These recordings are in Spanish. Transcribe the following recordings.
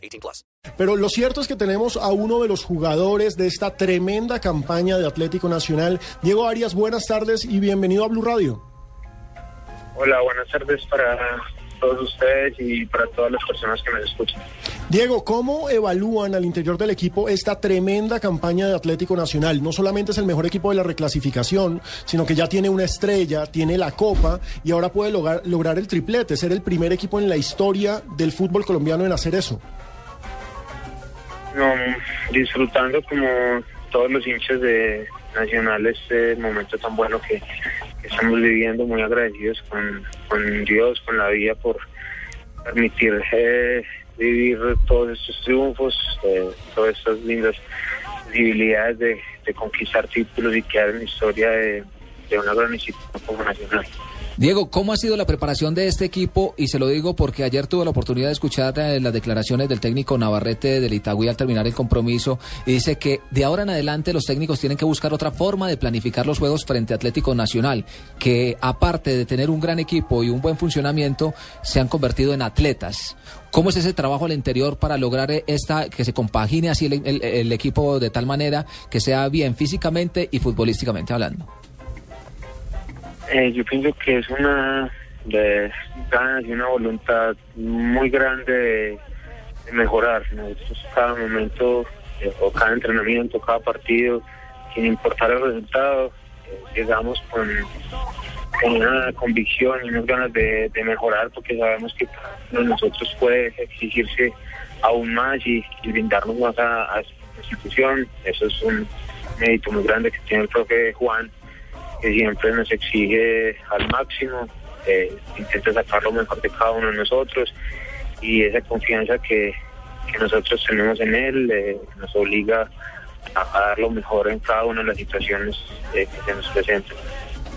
18 plus. Pero lo cierto es que tenemos a uno de los jugadores de esta tremenda campaña de Atlético Nacional. Diego Arias, buenas tardes y bienvenido a Blue Radio. Hola, buenas tardes para todos ustedes y para todas las personas que me escuchan. Diego, ¿cómo evalúan al interior del equipo esta tremenda campaña de Atlético Nacional? No solamente es el mejor equipo de la reclasificación, sino que ya tiene una estrella, tiene la copa y ahora puede lograr, lograr el triplete, ser el primer equipo en la historia del fútbol colombiano en hacer eso. No, disfrutando como todos los hinchas de Nacional este momento tan bueno que, estamos viviendo, muy agradecidos con, con Dios, con la vida por permitir eh, vivir todos estos triunfos, eh, todas estas lindas posibilidades de, de conquistar títulos y quedar en la historia de una gran institución como Nacional. Diego, ¿cómo ha sido la preparación de este equipo? Y se lo digo porque ayer tuve la oportunidad de escuchar eh, las declaraciones del técnico Navarrete del Itagüí al terminar el compromiso y dice que de ahora en adelante los técnicos tienen que buscar otra forma de planificar los juegos frente a Atlético Nacional, que aparte de tener un gran equipo y un buen funcionamiento, se han convertido en atletas. ¿Cómo es ese trabajo al interior para lograr eh, esta que se compagine así el, equipo de tal manera que sea bien físicamente y futbolísticamente hablando? Eh, yo pienso que es una de ganas y una voluntad muy grande de, mejorar. Nosotros cada momento eh, o cada entrenamiento, cada partido, sin importar el resultado, eh, llegamos con, con una convicción y unas ganas de, mejorar porque sabemos que de nosotros puede exigirse aún más y, brindarnos más a, a esta institución. Eso es un mérito muy grande que tiene el profe Juan que siempre nos exige al máximo, eh, intenta sacar lo mejor de cada uno de nosotros y esa confianza que, nosotros tenemos en él eh, nos obliga a, a dar lo mejor en cada una de las situaciones eh, que se nos presentan.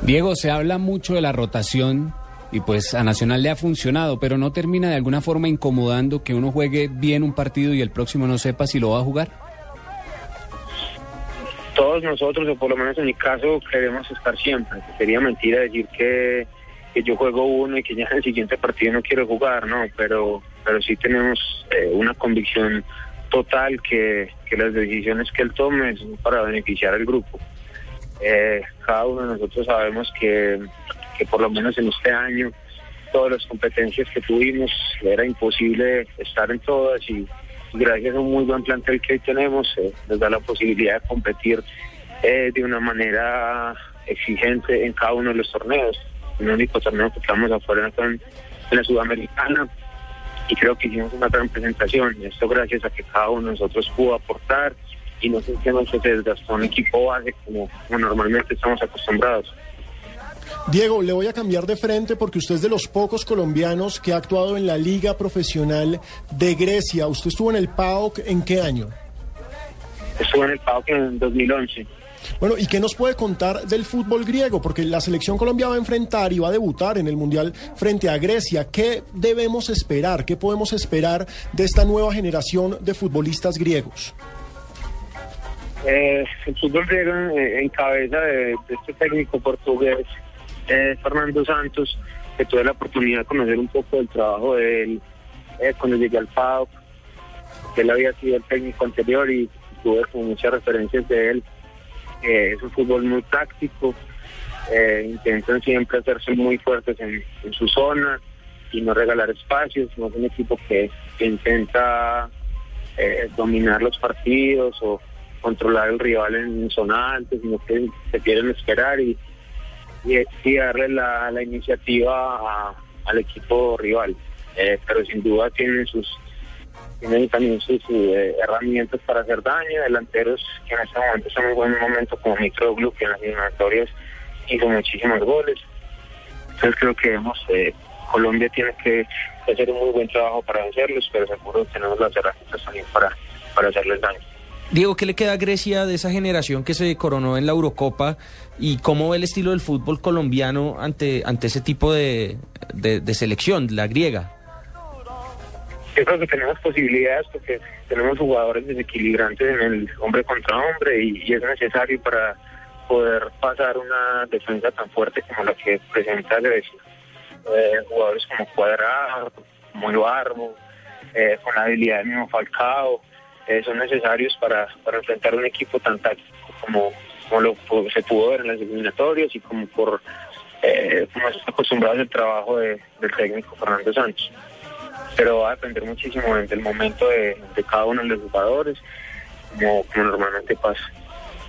Diego, se habla mucho de la rotación y pues a Nacional le ha funcionado, pero no termina de alguna forma incomodando que uno juegue bien un partido y el próximo no sepa si lo va a jugar. Nosotros, o por lo menos en mi caso, queremos estar siempre. Sería mentira decir que, que yo juego uno y que ya en el siguiente partido no quiero jugar, no, pero, pero sí tenemos eh, una convicción total que, que las decisiones que él tome son para beneficiar al grupo. Eh, cada uno de nosotros sabemos que, que por lo menos en este año todas las competencias que tuvimos era imposible estar en todas y gracias a un muy buen plantel que hoy tenemos eh, nos da la posibilidad de competir eh, de una manera exigente en cada uno de los torneos. El único torneo que estamos afuera fue en, en la Sudamericana y creo que hicimos una gran presentación. Esto gracias a que cada uno de nosotros pudo aportar y no sentimos que se desgastó un equipo base como normalmente estamos acostumbrados. Diego, le voy a cambiar de frente porque usted es de los pocos colombianos que ha actuado en la Liga Profesional de Grecia. ¿Usted estuvo en el PAOK en qué año? Estuve en el PAOK en 2011. Bueno, ¿y qué nos puede contar del fútbol griego? Porque la selección Colombia va a enfrentar y va a debutar en el Mundial frente a Grecia. ¿Qué debemos esperar? ¿Qué podemos esperar de esta nueva generación de futbolistas griegos? Eh, el fútbol griego en, en cabeza de, de este técnico portugués, eh, Fernando Santos, que tuve la oportunidad de conocer un poco del trabajo de él eh, cuando llegué al PAOK, que él había sido el técnico anterior y tuve muchas referencias de él. Eh, es un fútbol muy táctico, eh, intentan siempre hacerse muy fuertes en, su zona y no regalar espacios, no es un equipo que, que intenta eh, dominar los partidos o controlar el rival en zona alta, sino que se quieren esperar y, y, y darle la, iniciativa al equipo rival. Eh, pero sin duda tienen sus tienen también sus eh, herramientas para hacer daño, delanteros que en este momento en un buen momento como Mitroglou, que en las eliminatorias hizo muchísimos goles. Entonces creo que debemos eh, Colombia tiene que hacer un muy buen trabajo para vencerlos, pero seguro tenemos las herramientas también para, para hacerles daño. Diego, ¿qué le queda a Grecia de esa generación que se coronó en la Eurocopa y cómo ve el estilo del fútbol colombiano ante, ante ese tipo de, de, de selección, la griega? Yo creo que tenemos posibilidades porque tenemos jugadores desequilibrantes en el hombre contra hombre y, es necesario para poder pasar una defensa tan fuerte como la que presenta Grecia. Eh, jugadores como Cuadrado, como Ibarbo, eh, con la habilidad del mismo Falcao, eh, son necesarios para, para enfrentar un equipo tan táctico como, como lo se pudo ver en las eliminatorias y como por eh, como acostumbrado al trabajo de- del técnico Fernando Sánchez. Pero va a depender muchísimo del momento de, de cada uno de los jugadores, como, como normalmente pasa.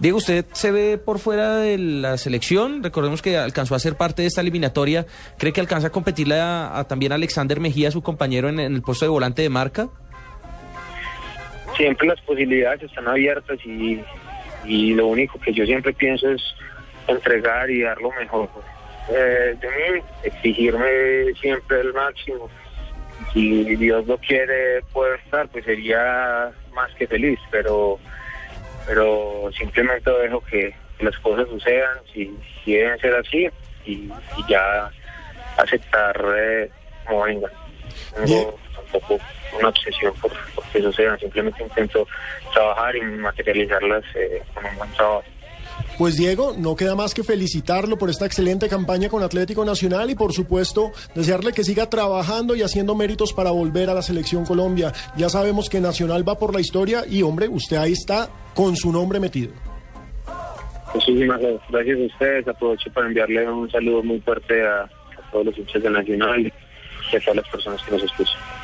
Diego, usted se ve por fuera de la selección, recordemos que alcanzó a ser parte de esta eliminatoria, ¿cree que alcanza a competirle a, a también Alexander Mejía, su compañero en el puesto de volante de marca? Siempre las posibilidades están abiertas y, y lo único que yo siempre pienso es entregar y dar lo mejor eh, de mí, exigirme siempre el máximo. Si Dios lo quiere poder estar, pues sería más que feliz, pero pero simplemente dejo que, las cosas sucedan, si, si deben ser así, y, y ya aceptar eh, como vengan. Tengo tampoco una obsesión por, por que sucedan, simplemente intento trabajar y materializarlas eh, con un buen trabajo. Pues Diego, no queda más que felicitarlo por esta excelente campaña con Atlético Nacional y por supuesto desearle que siga trabajando y haciendo méritos para volver a la selección Colombia. Ya sabemos que Nacional va por la historia y hombre, usted ahí está con su nombre metido. Muchísimas gracias a ustedes. Aprovecho para enviarle un saludo muy fuerte a, a todos los hinchas del Nacional y a las personas que nos escuchan.